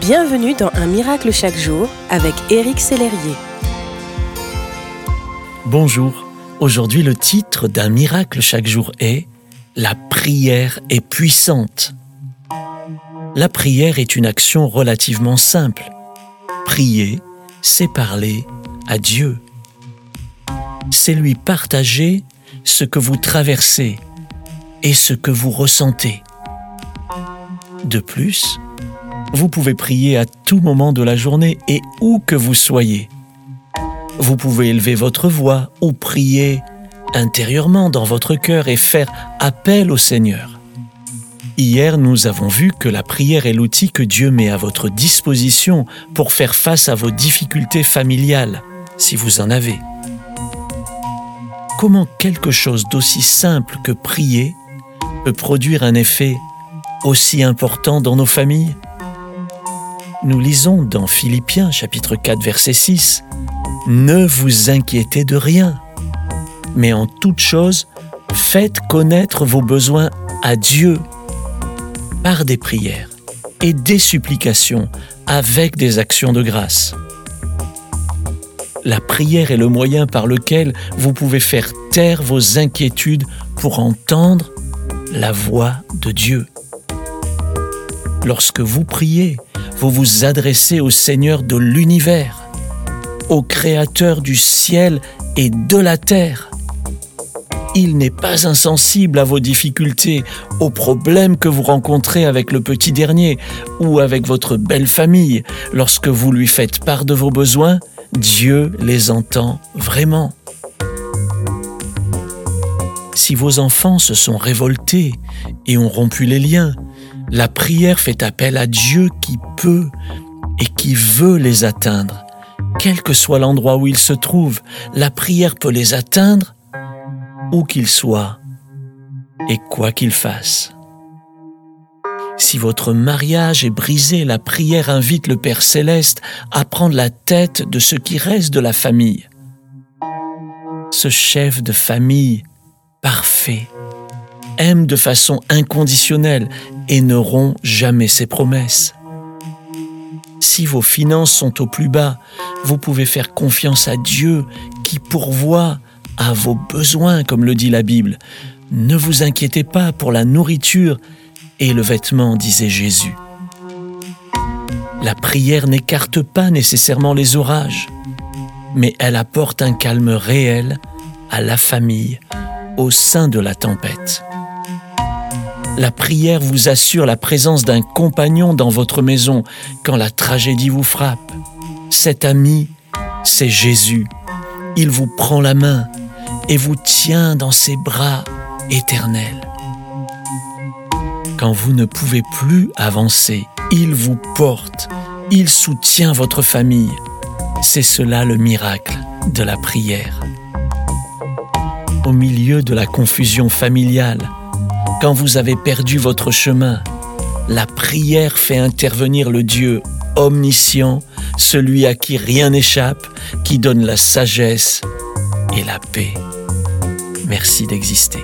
Bienvenue dans Un miracle chaque jour avec Éric Sellerier. Bonjour, aujourd'hui le titre d'Un miracle chaque jour est La prière est puissante. La prière est une action relativement simple. Prier, c'est parler à Dieu. C'est lui partager ce que vous traversez et ce que vous ressentez. De plus, vous pouvez prier à tout moment de la journée et où que vous soyez. Vous pouvez élever votre voix ou prier intérieurement dans votre cœur et faire appel au Seigneur. Hier, nous avons vu que la prière est l'outil que Dieu met à votre disposition pour faire face à vos difficultés familiales, si vous en avez. Comment quelque chose d'aussi simple que prier peut produire un effet aussi important dans nos familles? Nous lisons dans Philippiens chapitre 4 verset 6, Ne vous inquiétez de rien, mais en toute chose, faites connaître vos besoins à Dieu par des prières et des supplications avec des actions de grâce. La prière est le moyen par lequel vous pouvez faire taire vos inquiétudes pour entendre la voix de Dieu. Lorsque vous priez, vous vous adressez au Seigneur de l'univers, au Créateur du ciel et de la terre. Il n'est pas insensible à vos difficultés, aux problèmes que vous rencontrez avec le petit dernier ou avec votre belle famille. Lorsque vous lui faites part de vos besoins, Dieu les entend vraiment. Si vos enfants se sont révoltés et ont rompu les liens, la prière fait appel à Dieu qui peut et qui veut les atteindre. Quel que soit l'endroit où ils se trouvent, la prière peut les atteindre où qu'ils soient et quoi qu'ils fassent. Si votre mariage est brisé, la prière invite le Père céleste à prendre la tête de ce qui reste de la famille. Ce chef de famille parfait aime de façon inconditionnelle et ne rompt jamais ses promesses. Si vos finances sont au plus bas, vous pouvez faire confiance à Dieu qui pourvoit à vos besoins, comme le dit la Bible. Ne vous inquiétez pas pour la nourriture et le vêtement, disait Jésus. La prière n'écarte pas nécessairement les orages, mais elle apporte un calme réel à la famille au sein de la tempête. La prière vous assure la présence d'un compagnon dans votre maison quand la tragédie vous frappe. Cet ami, c'est Jésus. Il vous prend la main et vous tient dans ses bras éternels. Quand vous ne pouvez plus avancer, il vous porte, il soutient votre famille. C'est cela le miracle de la prière. Au milieu de la confusion familiale, quand vous avez perdu votre chemin, la prière fait intervenir le Dieu omniscient, celui à qui rien n'échappe, qui donne la sagesse et la paix. Merci d'exister.